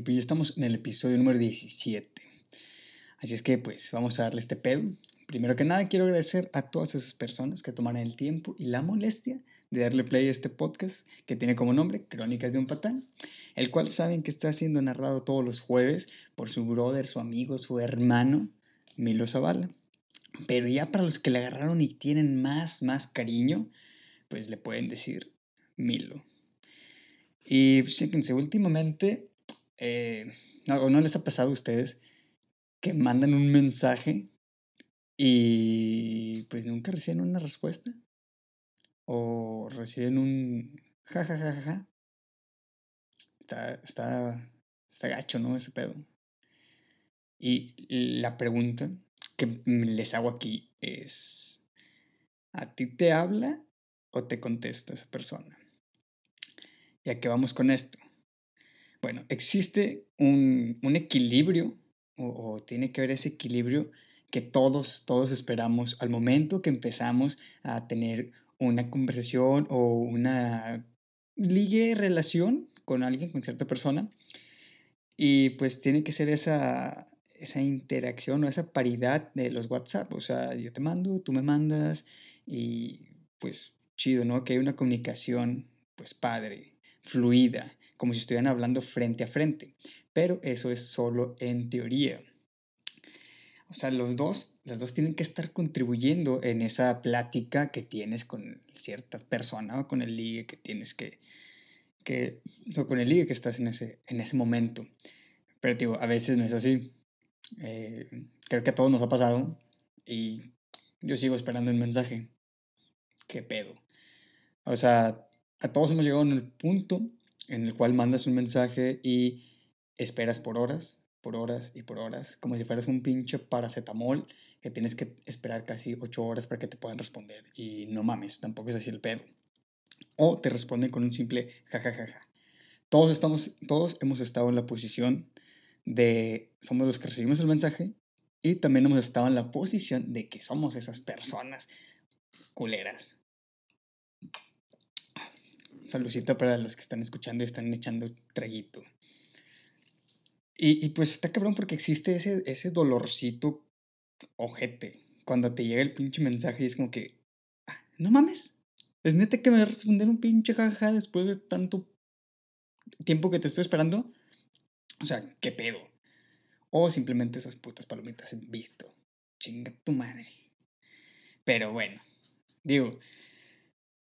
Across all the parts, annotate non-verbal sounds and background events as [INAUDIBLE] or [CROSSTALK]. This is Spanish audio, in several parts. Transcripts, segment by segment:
tiempo y estamos en el episodio número 17. Así es que pues vamos a darle este pedo. Primero que nada quiero agradecer a todas esas personas que tomaron el tiempo y la molestia de darle play a este podcast que tiene como nombre Crónicas de un Patán, el cual saben que está siendo narrado todos los jueves por su brother, su amigo, su hermano, Milo Zavala. Pero ya para los que le agarraron y tienen más, más cariño, pues le pueden decir Milo. Y fíjense, últimamente, eh, no, ¿no les ha pasado a ustedes que mandan un mensaje y pues nunca reciben una respuesta? ¿O reciben un ja, ja, ja, ja, Está, está, está gacho, ¿no? Ese pedo. Y la pregunta que les hago aquí es, ¿a ti te habla o te contesta esa persona? ¿Y a qué vamos con esto? Bueno, existe un, equilibrio o, o, tiene que haber ese equilibrio que todos, todos esperamos al momento que empezamos a tener una conversación o una ligue relación con alguien, con cierta persona. Y pues tiene que ser esa, esa interacción o esa paridad de los WhatsApp. O sea, yo te mando, tú me mandas y pues chido, ¿no? Que hay una comunicación pues padre, fluida, como si estuvieran hablando frente a frente. Pero eso es solo en teoría. O sea, los dos, las dos tienen que estar contribuyendo en esa plática que tienes con cierta persona o con el ligue que tienes que, que o con el ligue que estás en ese, en ese momento. Pero digo, a veces no es así. Eh, creo que a todos nos ha pasado y yo sigo esperando el mensaje. ¿Qué pedo? O sea, a todos hemos llegado en el punto en el cual mandas un mensaje y esperas por horas, por horas y por horas, como si fueras un pinche paracetamol que tienes que esperar casi ocho horas para que te puedan responder. Y no mames, tampoco es así el pedo. O te responden con un simple jajajaja. Todos, estamos, todos hemos estado en la posición de somos los que recibimos el mensaje y también hemos estado en la posición de que somos esas personas culeras Saludcita para los que están escuchando y están echando traguito. Y, pues está cabrón porque existe ese, ese dolorcito ojete. Cuando te llega el pinche mensaje y es como que, ah, no mames, es neta que me va a responder un pinche jaja después de tanto tiempo que te estoy esperando. O sea, ¿qué pedo? O simplemente esas putas palomitas en visto. Chinga tu madre. Pero bueno, digo,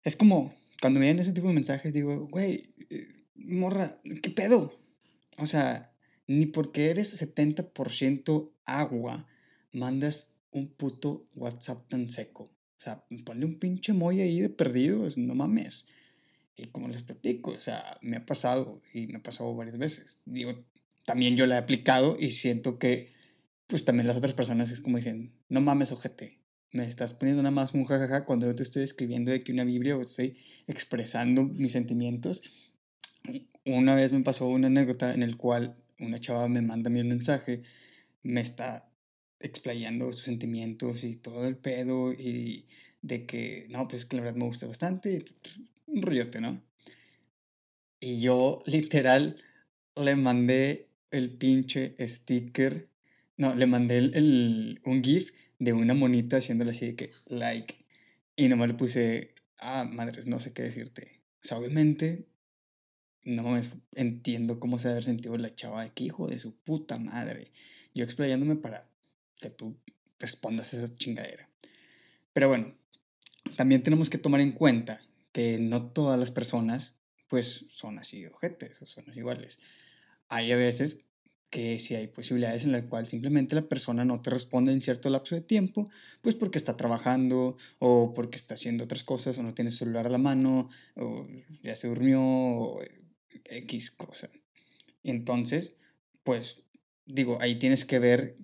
es como cuando me ese tipo de mensajes, digo, güey, eh, morra, ¿qué pedo? O sea, ni porque eres 70% agua, mandas un puto WhatsApp tan seco. O sea, ponle un pinche moy ahí de perdidos, no mames. Y como les platico, o sea, me ha pasado y me ha pasado varias veces. Digo, también yo la he aplicado y siento que, pues también las otras personas es como dicen, no mames, ojete me estás poniendo nada más un jajaja cuando yo te estoy escribiendo de aquí una Biblia o estoy expresando mis sentimientos. Una vez me pasó una anécdota en el cual una chava me manda a mí un mensaje, me está explayando sus sentimientos y todo el pedo y de que, no, pues que la verdad me gusta bastante, un rollote, ¿no? Y yo literal le mandé el pinche sticker, no, le mandé el, un GIF de una monita haciéndole así de que like. Y nomás le puse, ah, madres, no sé qué decirte. O sea, obviamente, no mames, entiendo cómo se debe haber sentido la chava de que hijo de su puta madre. Yo explayándome para que tú respondas a esa chingadera. Pero bueno, también tenemos que tomar en cuenta que no todas las personas, pues, son así ojetes o son así iguales. Hay a veces que si hay posibilidades en las cuales simplemente la persona no te responde en cierto lapso de tiempo, pues porque está trabajando o porque está haciendo otras cosas o no tiene celular a la mano o ya se durmió o X cosa. Entonces, pues digo, ahí tienes que ver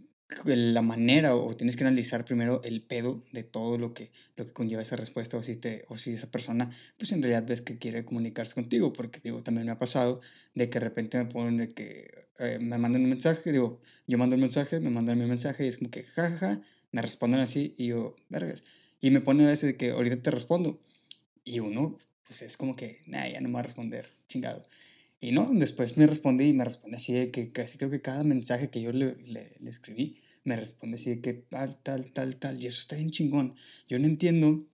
la manera o tienes que analizar primero el pedo de todo lo que, lo que conlleva esa respuesta o si, te, o si esa persona pues en realidad ves que quiere comunicarse contigo porque digo también me ha pasado de que de repente me ponen de que eh, me mandan un mensaje digo yo mando un mensaje me mandan mi mensaje y es como que jajaja me responden así y yo vergas y me pone a veces de que ahorita te respondo y uno pues es como que nah, ya no me va a responder chingado Y no, después me respondí y me responde así de que casi creo que cada mensaje que yo le, le, le escribí, me responde así de que tal, tal, tal, tal. Y eso está bien chingón. Yo no entiendo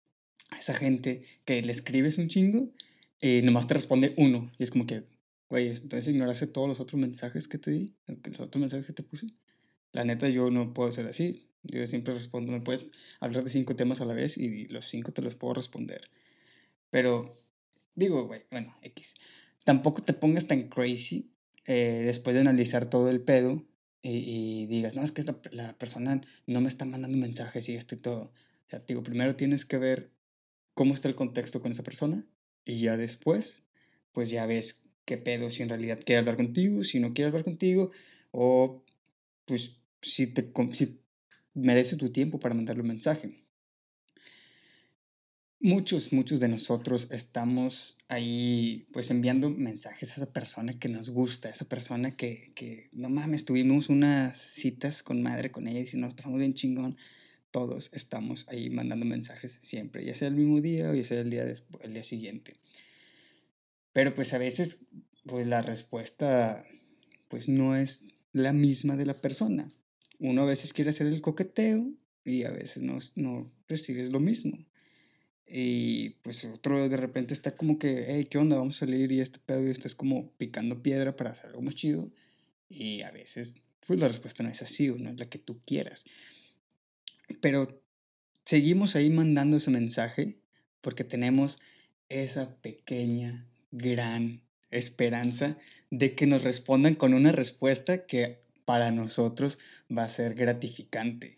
a esa gente que le escribes un chingo y nomás te responde uno. Y es como que, güey, entonces ignoraste todos los otros mensajes que te di, los otros mensajes que te puse. La neta, yo no puedo ser así. Yo siempre respondo, me puedes hablar de cinco temas a la vez y los cinco te los puedo responder. Pero, digo, güey, bueno, X. Tampoco te pongas tan crazy eh, después de analizar todo el pedo y, digas, no, es que la, la, persona no me está mandando mensajes y esto y todo. O sea, digo, primero tienes que ver cómo está el contexto con esa persona y ya después, pues ya ves qué pedo, si en realidad quiere hablar contigo, si no quiere hablar contigo, o pues si, te, si merece tu tiempo para mandarle un mensaje. Muchos, muchos de nosotros estamos ahí pues enviando mensajes a esa persona que nos gusta, a esa persona que, que no mames, tuvimos unas citas con madre con ella y nos pasamos bien chingón, todos estamos ahí mandando mensajes siempre, ya sea el mismo día o ya sea el día, después, el día siguiente. Pero pues a veces pues la respuesta pues no es la misma de la persona. Uno a veces quiere hacer el coqueteo y a veces no, no recibes lo mismo. Y pues otro de repente está como que, hey, ¿qué onda? Vamos a salir y este pedo y estás como picando piedra para hacer algo más chido. Y a veces, pues la respuesta no es así o no es la que tú quieras. Pero seguimos ahí mandando ese mensaje porque tenemos esa pequeña, gran esperanza de que nos respondan con una respuesta que para nosotros va a ser gratificante.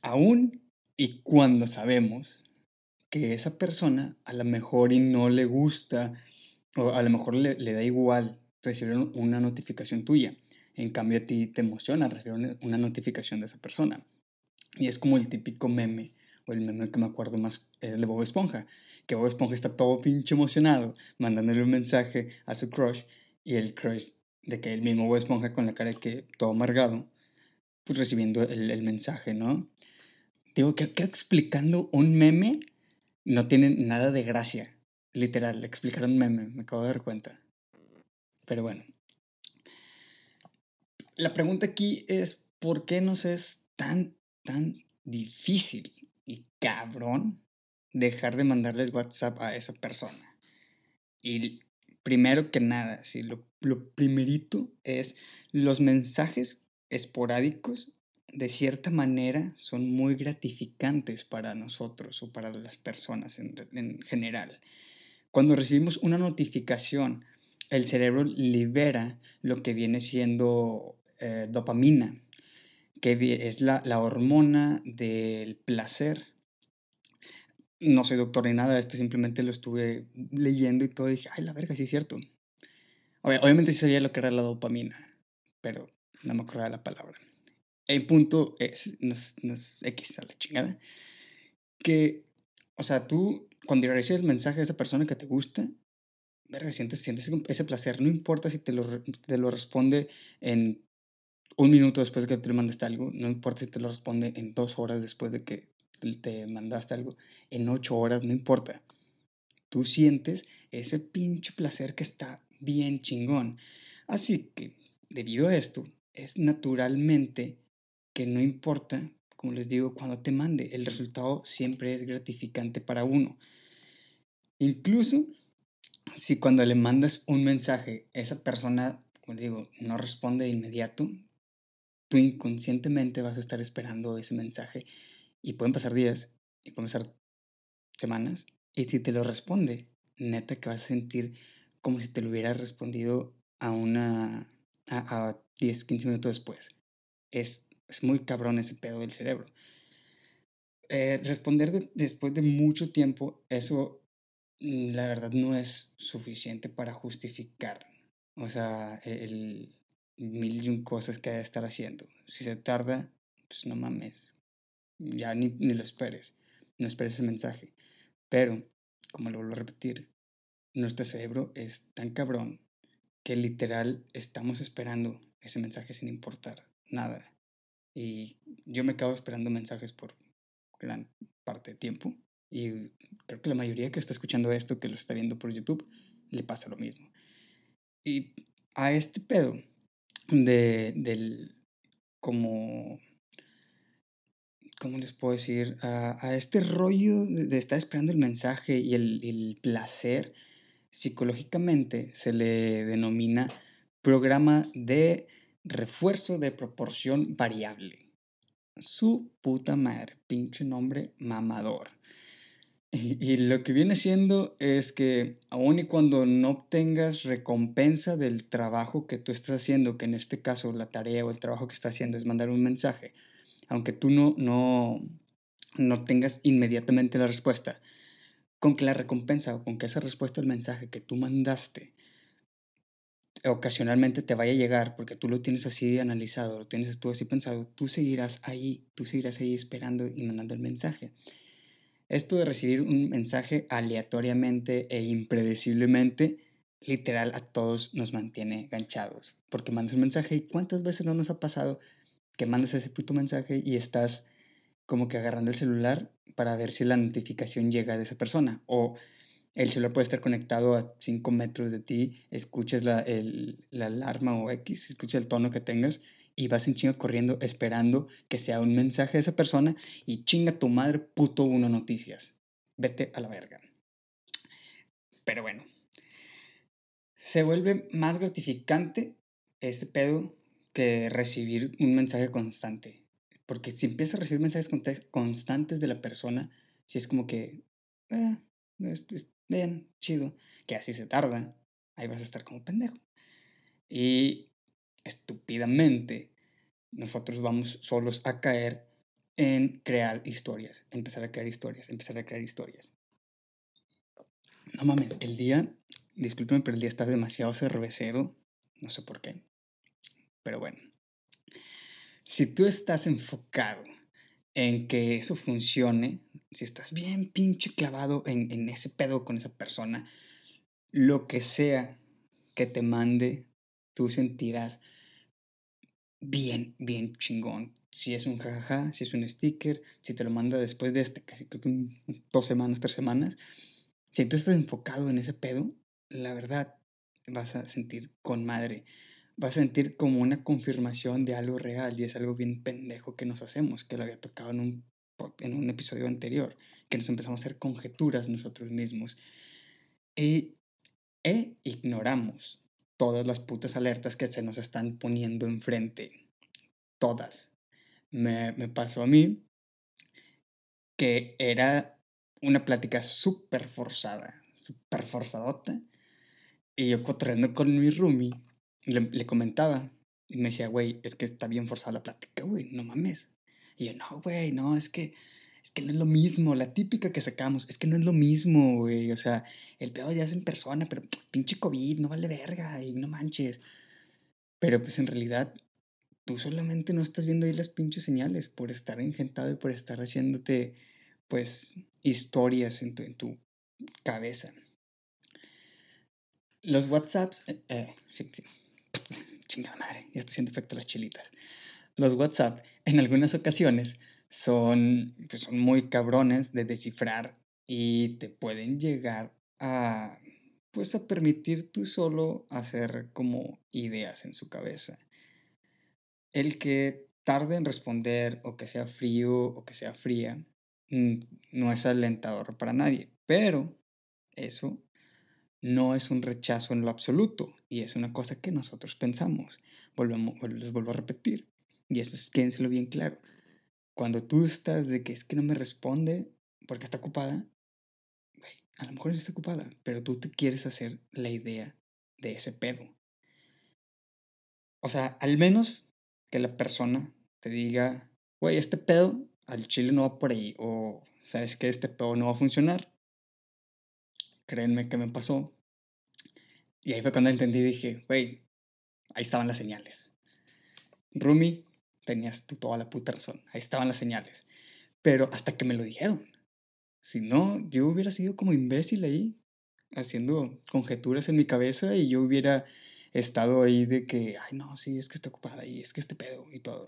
Aún y cuando sabemos que esa persona a lo mejor y no le gusta o a lo mejor le, le da igual recibir una notificación tuya. En cambio a ti te emociona recibir una notificación de esa persona. Y es como el típico meme, o el meme que me acuerdo más es el de Bob Esponja, que Bob Esponja está todo pinche emocionado mandándole un mensaje a su crush y el crush de que el mismo Bob Esponja con la cara de que todo amargado, pues recibiendo el, el mensaje, ¿no? Digo que, explicando un meme no tiene nada de gracia. Literal, explicar un meme, me acabo de dar cuenta. Pero bueno. La pregunta aquí es, ¿por qué nos es tan, tan difícil y cabrón dejar de mandarles WhatsApp a esa persona? Y primero que nada, sí, lo, lo primerito es los mensajes esporádicos de cierta manera son muy gratificantes para nosotros o para las personas en, en, general. Cuando recibimos una notificación, el cerebro libera lo que viene siendo eh, dopamina, que es la, la, hormona del placer. No soy doctor ni nada, esto simplemente lo estuve leyendo y todo, y dije, ay, la verga, sí es cierto. Obviamente sí sabía lo que era la dopamina, pero no me acordaba la palabra el punto es, no es, X a la chingada, que, o sea, tú cuando recibes el mensaje de esa persona que te gusta, sientes, sientes ese placer, no importa si te lo, te lo responde en un minuto después de que tú le mandaste algo, no importa si te lo responde en dos horas después de que te mandaste algo, en ocho horas, no importa. Tú sientes ese pinche placer que está bien chingón. Así que, debido a esto, es naturalmente que no importa, como les digo, cuando te mande, el resultado siempre es gratificante para uno. Incluso si cuando le mandas un mensaje, esa persona, como les digo, no responde de inmediato, tú inconscientemente vas a estar esperando ese mensaje y pueden pasar días y pueden pasar semanas y si te lo responde, neta que vas a sentir como si te lo hubiera respondido a una a, a 10, 15 minutos después. Es es muy cabrón ese pedo del cerebro. Eh, responder después de mucho tiempo, eso mm, la verdad no es suficiente para justificar, o sea, el mil y un cosas que hay de estar haciendo. Si se tarda, pues no mames, ya ni, ni lo esperes, no esperes ese mensaje. Pero, como lo vuelvo a repetir, nuestro cerebro es tan cabrón que literal estamos esperando ese mensaje sin importar nada. Y yo me acabo esperando mensajes por gran parte de tiempo. Y creo que la mayoría que está escuchando esto, que lo está viendo por YouTube, le pasa lo mismo. Y a este pedo de, del, como, ¿cómo les puedo decir? A, este rollo de, estar esperando el mensaje y el, el placer, psicológicamente se le denomina programa de refuerzo de proporción variable. Su puta madre, pinche nombre mamador. Y, lo que viene siendo es que aun y cuando no obtengas recompensa del trabajo que tú estás haciendo, que en este caso la tarea o el trabajo que estás haciendo es mandar un mensaje, aunque tú no, no, no tengas inmediatamente la respuesta, con que la recompensa o con que esa respuesta al mensaje que tú mandaste ocasionalmente te vaya a llegar porque tú lo tienes así analizado, lo tienes tú así pensado, tú seguirás ahí, tú seguirás ahí esperando y mandando el mensaje. Esto de recibir un mensaje aleatoriamente e impredeciblemente, literal a todos nos mantiene ganchados. Porque mandas un mensaje y cuántas veces no nos ha pasado que mandas ese puto mensaje y estás como que agarrando el celular para ver si la notificación llega de esa persona. O el celular puede estar conectado a 5 metros de ti, escuchas la, la alarma o X, escuchas el tono que tengas y vas en chinga corriendo esperando que sea un mensaje de esa persona y chinga tu madre puto uno noticias. Vete a la verga. Pero bueno, se vuelve más gratificante este pedo que recibir un mensaje constante. Porque si empiezas a recibir mensajes constantes de la persona, si es como que, eh, bien, chido, que así se tarda, ahí vas a estar como pendejo. Y estúpidamente nosotros vamos solos a caer en crear historias, empezar a crear historias, empezar a crear historias. No mames, el día, discúlpeme, pero el día está demasiado cervecero, no sé por qué, pero bueno. Si tú estás enfocado en que eso funcione, si estás bien pinche clavado en, en ese pedo con esa persona, lo que sea que te mande, tú sentirás bien, bien chingón. Si es un jajaja, si es un sticker, si te lo manda después de este, casi creo que dos semanas, tres semanas. Si tú estás enfocado en ese pedo, la verdad vas a sentir con madre. Vas a sentir como una confirmación de algo real y es algo bien pendejo que nos hacemos, que lo había tocado en un, en un episodio anterior, que nos empezamos a hacer conjeturas nosotros mismos. E ignoramos todas las putas alertas que se nos están poniendo enfrente. Todas. Me, me pasó a mí que era una plática súper forzada, súper forzadota. Y yo corriendo con mi roomie, le, le comentaba. Y me decía, güey, es que está bien forzada la plática, güey, no mames. Y yo, no, güey, no, es que es que no es lo mismo, la típica que sacamos, es que no es lo mismo, güey, o sea, el pedo ya es en persona, pero pinche COVID, no vale verga, y no manches. Pero pues en realidad, tú solamente no estás viendo ahí las pinches señales por estar engentado y por estar haciéndote, pues, historias en tu, en tu cabeza. Los WhatsApps, eh, eh, sí, sí, [LAUGHS] chingada madre, ya estoy haciendo efecto las chilitas. Los WhatsApp, en algunas ocasiones, son, pues son muy cabrones de descifrar y te pueden llegar a, pues a permitir tú solo hacer como ideas en su cabeza. El que tarde en responder o que sea frío o que sea fría mm, no es alentador para nadie, pero eso no es un rechazo en lo absoluto y es una cosa que nosotros pensamos. Volvemos, les vuelvo a repetir y eso es quédenselo bien claro cuando tú estás de que es que no me responde porque está ocupada, a lo mejor está ocupada, pero tú te quieres hacer la idea de ese pedo. O sea, al menos que la persona te diga, güey, este pedo al chile no va por ahí, o sabes que este pedo no va a funcionar. Créanme que me pasó. Y ahí fue cuando entendí dije, güey, ahí estaban las señales. Rumi, tenías tú toda la puta razón. Ahí estaban las señales. Pero hasta que me lo dijeron. Si no, yo hubiera sido como imbécil ahí, haciendo conjeturas en mi cabeza y yo hubiera estado ahí de que, ay, no, sí, es que está ocupada y es que este pedo y todo.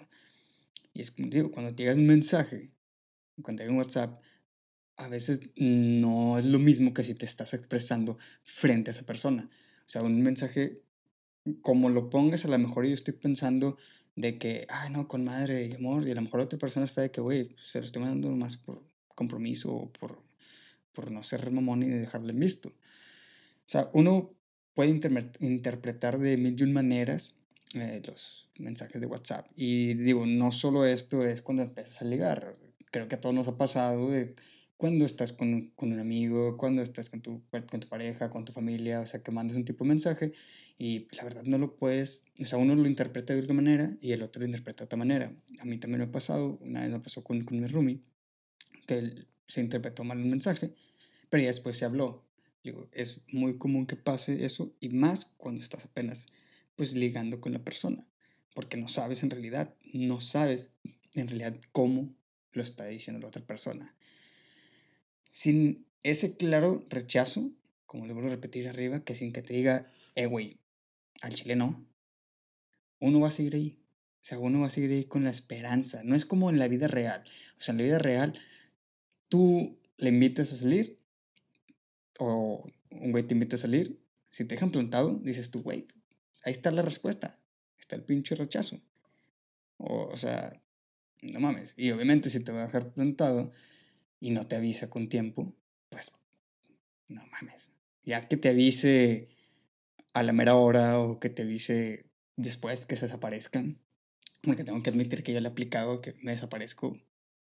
Y es como digo, cuando te llega un mensaje, cuando llega un WhatsApp, a veces no es lo mismo que si te estás expresando frente a esa persona. O sea, un mensaje, como lo pongas, a lo mejor yo estoy pensando de que, ay, no, con madre y amor, y a lo mejor otra persona está de que, güey, se lo estoy mandando más por compromiso o por, por no ser mamón y dejarle en visto. O sea, uno puede interpretar de mil y un maneras eh, los mensajes de WhatsApp. Y digo, no solo esto es cuando empiezas a ligar. Creo que a todos nos ha pasado de cuando estás con, con un amigo, cuando estás con tu, con tu pareja, con tu familia, o sea, que mandas un tipo de mensaje y la verdad no lo puedes, o sea, uno lo interpreta de una manera y el otro lo interpreta de otra manera. A mí también me ha pasado, una vez me pasó con, con mi roomie, que él se interpretó mal un mensaje, pero ya después se habló. Digo, es muy común que pase eso y más cuando estás apenas pues ligando con la persona, porque no sabes en realidad, no sabes en realidad cómo lo está diciendo la otra persona. Sin ese claro rechazo, como le vuelvo a repetir arriba, que sin que te diga, eh, güey, al chile no, uno va a seguir ahí. O sea, uno va a seguir ahí con la esperanza. No es como en la vida real. O sea, en la vida real, tú le invitas a salir, o un güey te invita a salir. Si te dejan plantado, dices tú, güey, ahí está la respuesta. Está el pinche rechazo. O, o sea, no mames. Y obviamente si te va a dejar plantado y no te avisa con tiempo, pues no mames. Ya que te avise a la mera hora o que te avise después que se desaparezcan. Porque tengo que admitir que yo le he aplicado que me desaparezco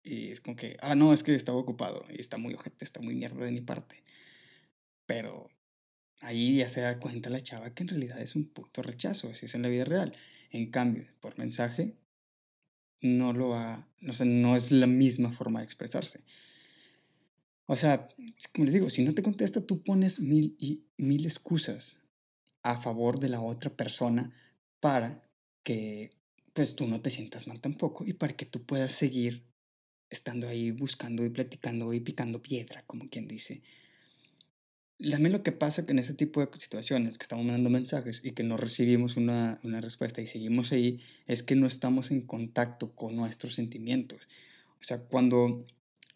y es como que, ah, no, es que estaba ocupado y está muy ojete, está muy mierda de mi parte. Pero ahí ya se da cuenta la chava que en realidad es un puto rechazo, así es en la vida real. En cambio, por mensaje, no lo va, no, sé, no es la misma forma de expresarse. O sea, como les digo, si no te contesta, tú pones mil y mil excusas a favor de la otra persona para que pues tú no te sientas mal tampoco y para que tú puedas seguir estando ahí buscando y platicando y picando piedra, como quien dice. También lo que pasa que en este tipo de situaciones, que estamos mandando mensajes y que no recibimos una, una respuesta y seguimos ahí, es que no estamos en contacto con nuestros sentimientos. O sea, cuando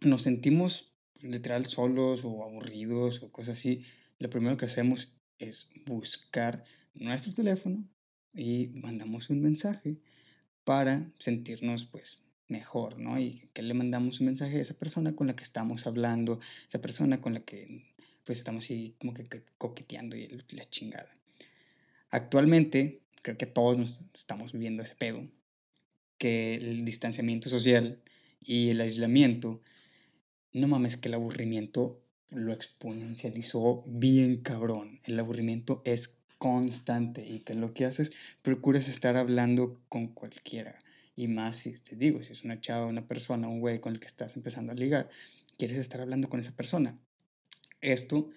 nos sentimos literal solos o aburridos o cosas así, lo primero que hacemos es buscar nuestro teléfono y mandamos un mensaje para sentirnos pues mejor, ¿no? Y que le mandamos un mensaje a esa persona con la que estamos hablando, esa persona con la que pues estamos así como que coqueteando y la chingada. Actualmente, creo que todos nos estamos viviendo ese pedo, que el distanciamiento social y el aislamiento, no mames que el aburrimiento lo exponencializó bien cabrón. El aburrimiento es constante y que lo que haces, procuras estar hablando con cualquiera. Y más si te digo, si es una chava, una persona, un güey con el que estás empezando a ligar, quieres estar hablando con esa persona. Esto,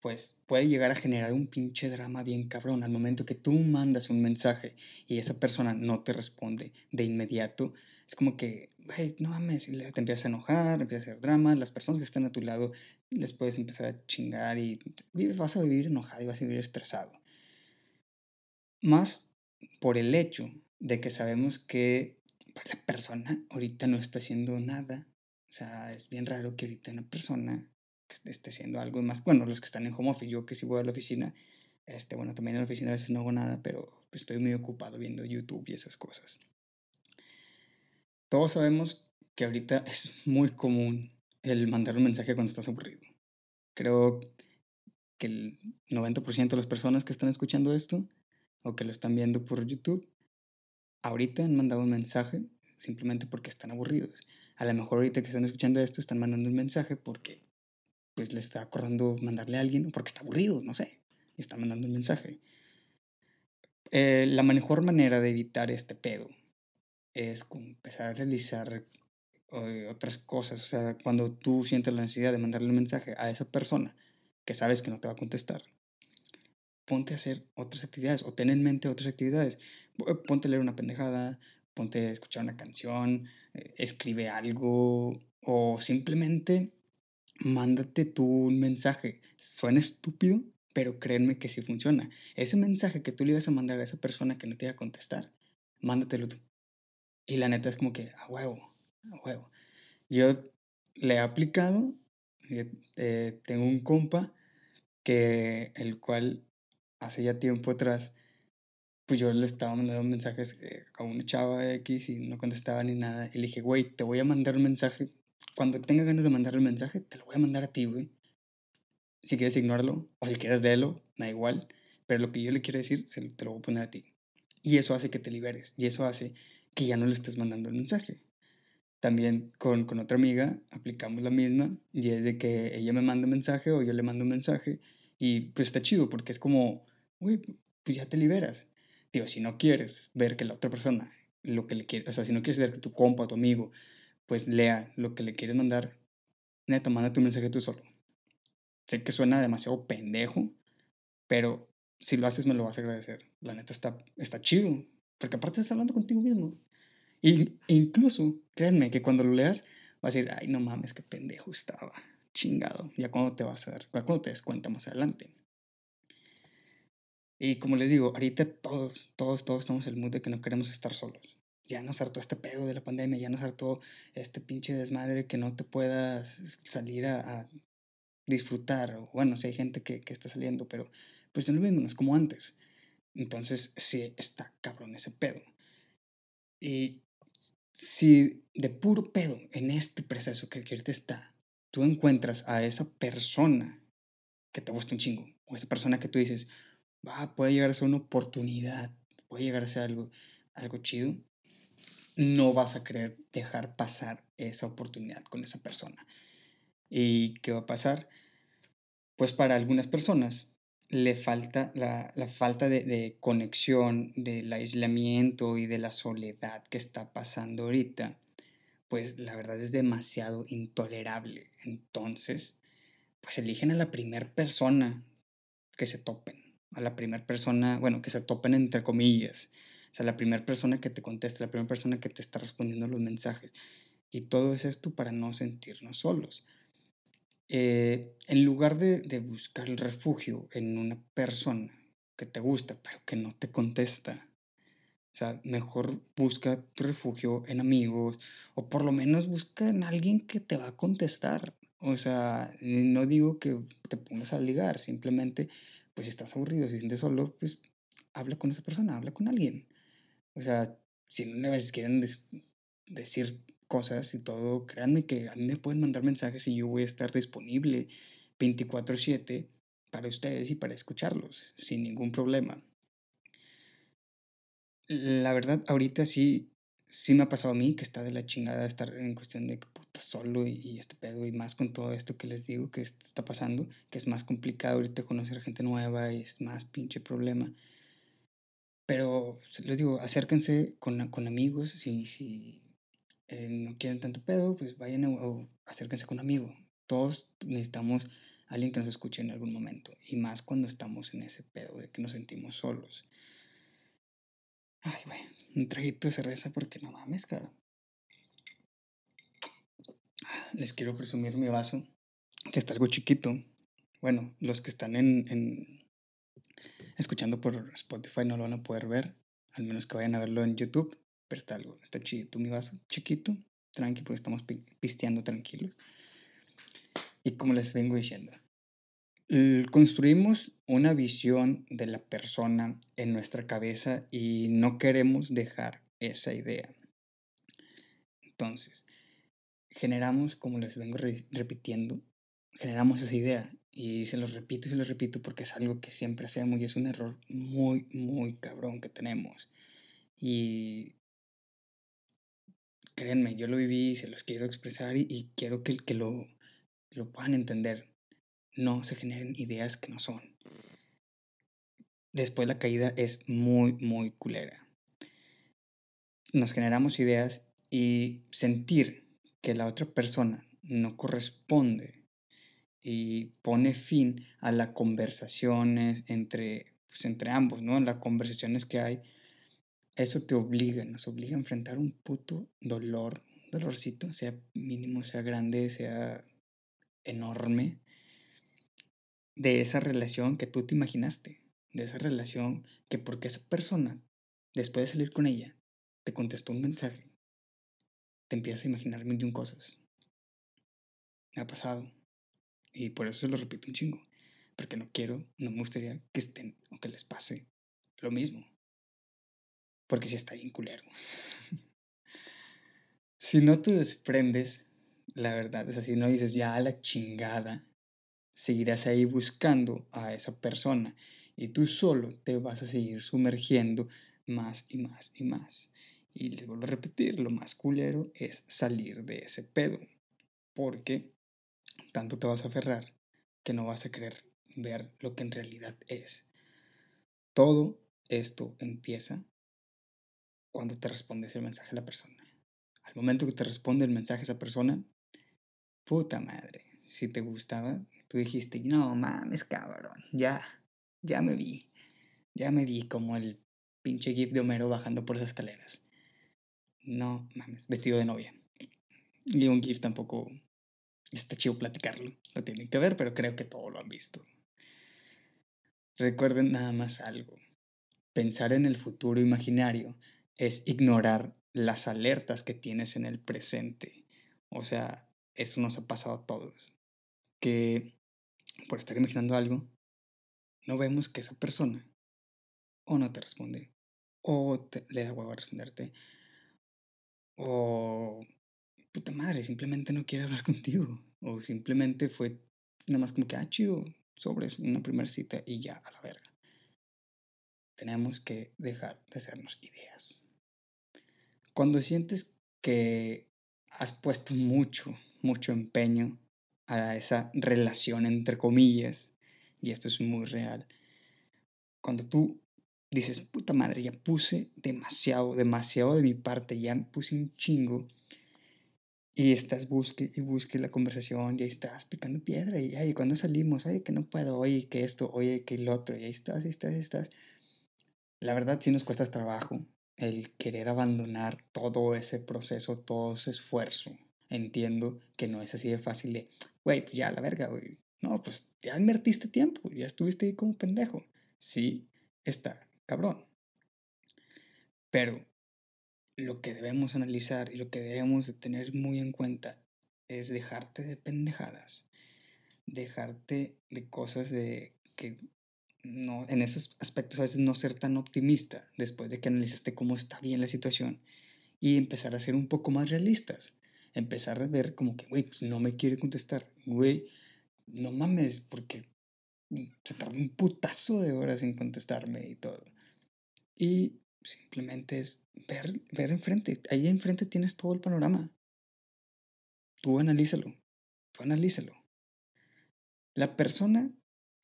pues, puede llegar a generar un pinche drama bien cabrón. Al momento que tú mandas un mensaje y esa persona no te responde de inmediato, es como que, hey, no mames, te empiezas a enojar, empiezas a hacer drama, las personas que están a tu lado les puedes empezar a chingar y vas a vivir enojado y vas a vivir estresado. Más por el hecho de que sabemos que pues, la persona ahorita no está haciendo nada. O sea, es bien raro que ahorita una persona que esté haciendo algo más. Bueno, los que están en home office, yo que sí voy a la oficina, este, bueno, también en la oficina a veces no hago nada, pero estoy muy ocupado viendo YouTube y esas cosas. Todos sabemos que ahorita [LAUGHS] es muy común el mandar un mensaje cuando estás aburrido. Creo que el 90% de las personas que están escuchando esto o que lo están viendo por YouTube, ahorita han mandado un mensaje simplemente porque están aburridos. A lo mejor ahorita que están escuchando esto están mandando un mensaje porque pues le está acordando mandarle a alguien porque está aburrido, no sé, y está mandando un mensaje. Eh, la mejor manera de evitar este pedo es empezar a realizar eh, otras cosas. O sea, cuando tú sientes la necesidad de mandarle un mensaje a esa persona que sabes que no te va a contestar, ponte a hacer otras actividades o ten en mente otras actividades. Eh, ponte a leer una pendejada, ponte a escuchar una canción, escribe algo o simplemente mándate tú un mensaje. Suena estúpido, pero créanme que sí funciona. Ese mensaje que tú le ibas a mandar a esa persona que no te iba a contestar, mándatelo tú. Y la neta es como que, a huevo, a huevo. Yo le he aplicado Eh, tengo un compa que el cual hace ya tiempo atrás, pues yo le estaba mandando mensajes eh, a una chava X y no contestaba ni nada. Y le dije, güey, te voy a mandar un mensaje. Cuando tenga ganas de mandarle el mensaje, te lo voy a mandar a ti, güey. Si quieres ignóralo o si quieres leerlo, da igual. Pero lo que yo le quiero decir, se, te lo voy a poner a ti. Y eso hace que te liberes. Y eso hace que ya no le estés mandando el mensaje. También con, con otra amiga aplicamos la misma y es de que ella me manda un mensaje o yo le mando un mensaje y pues está chido porque es como, uy, pues ya te liberas. Digo, si no quieres ver que la otra persona, lo que le quiere, o sea, si no quieres ver que tu compa, tu amigo, pues lea lo que le quieres mandar, neta, manda tu mensaje tú solo. Sé que suena demasiado pendejo, pero si lo haces me lo vas a agradecer. La neta está, está chido, porque aparte estás hablando contigo mismo. Y, incluso, créanme, que cuando lo leas, vas a decir, ay, no mames, qué pendejo estaba, chingado. Ya cuando te vas a dar, cuando te des cuenta más adelante. Y como les digo, ahorita todos, todos, todos estamos en el mood de que no queremos estar solos. Ya nos hartó este pedo de la pandemia, ya nos hartó este pinche desmadre que no te puedas salir a, disfrutar. O, bueno, si hay gente que, que está saliendo, pero pues no lo mismo, no es como antes. Entonces, sí, está cabrón ese pedo. Y si de puro pedo en este proceso que ahorita está, tú encuentras a esa persona que te gusta un chingo, o esa persona que tú dices, va, puede llegar a ser una oportunidad, puede llegar a ser algo, algo chido, no vas a querer dejar pasar esa oportunidad con esa persona. ¿Y qué va a pasar? Pues para algunas personas le falta la, falta de, conexión, del aislamiento y de la soledad que está pasando ahorita, pues la verdad es demasiado intolerable. Entonces, pues eligen a la primera persona que se topen, a la primera persona, bueno, que se topen entre comillas, o sea, la primera persona que te contesta, la primera persona que te está respondiendo los mensajes. Y todo es esto para no sentirnos solos. Eh, en lugar de, buscar el refugio en una persona que te gusta, pero que no te contesta, o sea, mejor busca tu refugio en amigos o por lo menos busca en alguien que te va a contestar. O sea, no digo que te pongas a ligar, simplemente, pues si estás aburrido, si sientes solo, pues habla con esa persona, habla con alguien. O sea, si una vez quieren decir cosas y todo, créanme que a mí me pueden mandar mensajes y yo voy a estar disponible 24/7 para ustedes y para escucharlos sin ningún problema. La verdad, ahorita sí, sí me ha pasado a mí que está de la chingada estar en cuestión de que puta solo y, este pedo y más con todo esto que les digo que está pasando, que es más complicado ahorita conocer gente nueva y es más pinche problema. Pero les digo, acérquense con, con amigos si, si, eh, no quieren tanto pedo, pues vayan o acérquense con un amigo. Todos necesitamos a alguien que nos escuche en algún momento. Y más cuando estamos en ese pedo de que nos sentimos solos. Ay, güey, un traguito de cerveza porque no mames, cara. Les quiero presumir mi vaso, que está algo chiquito. Bueno, los que están en escuchando por Spotify no lo van a poder ver, al menos que vayan a verlo en YouTube pero está algo, está chiquito mi vaso, chiquito, tranqui, porque estamos pisteando tranquilos. Y como les vengo diciendo, construimos una visión de la persona en nuestra cabeza y no queremos dejar esa idea. Entonces, generamos, como les vengo repitiendo, generamos esa idea y se los repito y se los repito porque es algo que siempre hacemos y es un error muy, muy cabrón que tenemos. Y créanme, yo lo viví y se los quiero expresar y, quiero que, que lo, lo puedan entender. No se generen ideas que no son. Después la caída es muy, muy culera. Nos generamos ideas y sentir que la otra persona no corresponde y pone fin a las conversaciones entre, pues, entre ambos, ¿no? Las conversaciones que hay eso te obliga, nos obliga a enfrentar un puto dolor, dolorcito, sea mínimo, sea grande, sea enorme, de esa relación que tú te imaginaste, de esa relación que porque esa persona, después de salir con ella, te contestó un mensaje, te empiezas a imaginar mil y un cosas. Me ha pasado. Y por eso se lo repito un chingo. Porque no quiero, no me gustaría que estén o que les pase lo mismo. Porque si está bien culero. [LAUGHS] si no te desprendes, la verdad es así, no dices ya a la chingada, seguirás ahí buscando a esa persona y tú solo te vas a seguir sumergiendo más y más y más. Y les vuelvo a repetir, lo más culero es salir de ese pedo, porque tanto te vas a aferrar que no vas a querer ver lo que en realidad es. Todo esto empieza cuando te respondes el mensaje a la persona. Al momento que te responde el mensaje a esa persona, puta madre, si te gustaba, tú dijiste, no mames, cabrón, ya, ya me vi, ya me vi como el pinche gif de Homero bajando por las escaleras. No mames, vestido de novia. Y un GIF tampoco está chido platicarlo. Lo tienen que ver, pero creo que todo lo han visto. Recuerden nada más algo. Pensar en el futuro imaginario es ignorar las alertas que tienes en el presente. O sea, eso nos ha pasado a todos. Que por estar imaginando algo, no vemos que esa persona o no te responde, o le da huevo a responderte, o puta madre, simplemente no quiere hablar [LAUGHS] contigo. O simplemente fue nada más como que, ah, chido, sobre una primera cita y ya, a la verga. Tenemos que dejar de hacernos ideas. Cuando sientes que has puesto mucho, mucho empeño a esa relación entre comillas, y esto es muy real, cuando tú dices, puta madre, ya puse demasiado, demasiado de mi parte, ya puse un chingo. Y estás busque y busque la conversación y ahí estás picando piedra y, ay, cuando salimos? Oye, que no puedo, oye, que esto, oye, que el otro, y ahí estás, ahí estás, ahí estás. La verdad sí nos cuesta trabajo el querer abandonar todo ese proceso, todo ese esfuerzo. Entiendo que no es así de fácil de, güey, pues ya, la verga, güey. No, pues ya invertiste tiempo, ya estuviste ahí como pendejo. Sí, está cabrón. Pero lo que debemos analizar y lo que debemos de tener muy en cuenta es dejarte de pendejadas, dejarte de cosas de que no, en esos aspectos a veces no ser tan optimista después de que analizaste cómo está bien la situación y empezar a ser un poco más realistas. Empezar a ver como que, güey, pues no me quiere contestar, güey, no mames, porque se tardó un putazo de horas en contestarme y todo. Y simplemente es ver, ver enfrente. Ahí enfrente tienes todo el panorama. Tú analízalo. Tú analízalo. La persona,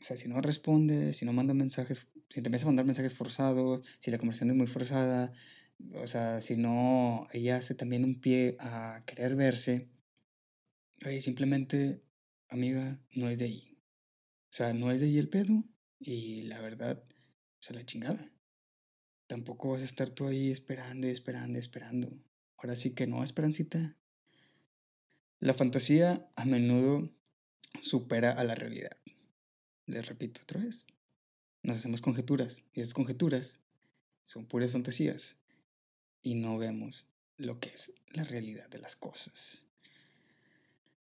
o sea, si no responde, si no manda mensajes, si te empieza a mandar mensajes forzados, si la conversación es muy forzada, o sea, si no, ella hace también un pie a querer verse, oye, simplemente, amiga, no es de ahí. O sea, no es de ahí el pedo y la verdad, o sea, la chingada. Tampoco vas a estar tú ahí esperando y esperando y esperando. Ahora sí que no, esperancita. La fantasía a menudo supera a la realidad. Les repito otra vez. Nos hacemos conjeturas y esas conjeturas son puras fantasías y no vemos lo que es la realidad de las cosas.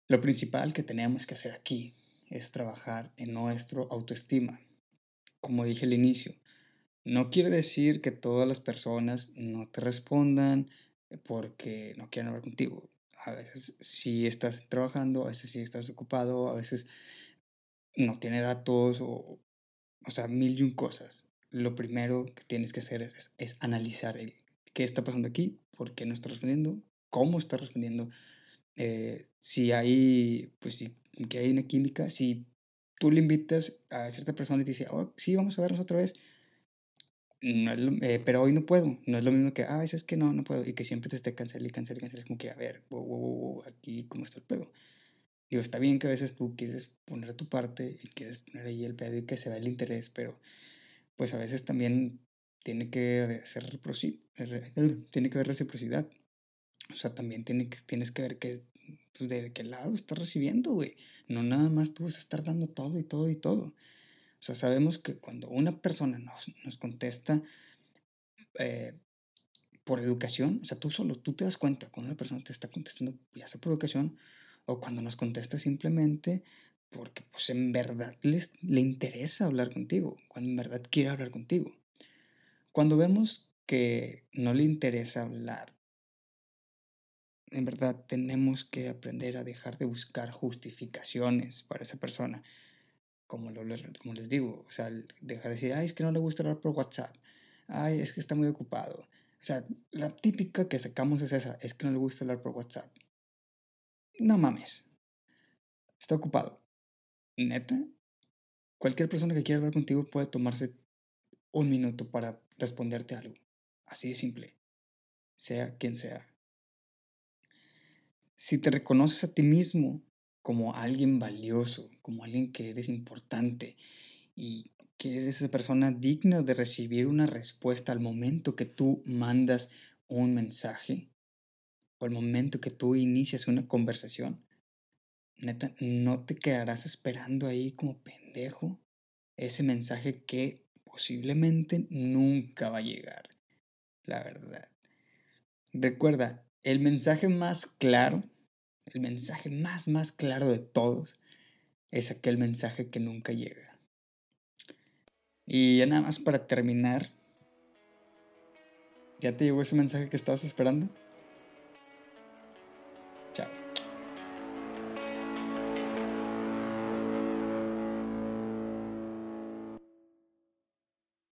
Lo principal que tenemos que hacer aquí es trabajar en nuestro autoestima. Como dije al inicio, no quiere decir que todas las personas no te respondan eh, porque no quieren hablar contigo. A veces sí estás trabajando, a veces sí estás ocupado, a veces no tiene datos o, o sea, mil y un cosas. Lo primero que tienes que hacer es, es analizar el, qué está pasando aquí, por qué no está respondiendo, cómo está respondiendo, eh, si hay, pues si que hay una química, si tú le invitas a cierta persona y te dice, oh, sí, vamos a vernos otra vez, eh, pero hoy no puedo. No es lo mismo que, ah, es que no, no puedo. Y que siempre te esté cancelando y cancelando y cancelando. Es como que, a ver, aquí cómo está el pedo. Digo, está bien que a veces tú quieres poner tu parte y quieres poner ahí el pedo y que se vea el interés, pero pues a veces también tiene que ser tiene que haber reciprocidad. O sea, también tiene que, tienes que ver que, pues, de qué lado estás recibiendo, güey. No nada más tú vas a estar dando todo y todo y todo. O sea, sabemos que cuando una persona nos, nos contesta eh, por educación, o sea, tú solo, tú te das cuenta cuando una persona te está contestando ya sea por educación o cuando nos contesta simplemente porque pues en verdad les, le interesa hablar contigo, cuando en verdad quiere hablar contigo. Cuando vemos que no le interesa hablar, en verdad tenemos que aprender a dejar de buscar justificaciones para esa persona. Como, les digo, o sea, dejar de decir, ay, es que no le gusta hablar por WhatsApp, ay, es que está muy ocupado. O sea, la típica que sacamos es esa, es que no le gusta hablar por WhatsApp. No mames, está ocupado neta, cualquier persona que quiera hablar contigo puede tomarse un minuto para responderte algo. Así de simple, sea quien sea. Si te reconoces a ti mismo como alguien valioso, como alguien que eres importante y que eres esa persona digna de recibir una respuesta al momento que tú mandas un mensaje o al momento que tú inicias una conversación, neta, no te quedarás esperando ahí como pendejo ese mensaje que posiblemente nunca va a llegar. La verdad. Recuerda, el mensaje más claro, el mensaje más, más claro de todos, es aquel mensaje que nunca llega. Y ya nada más para terminar, ¿ya te llegó ese mensaje que estabas esperando?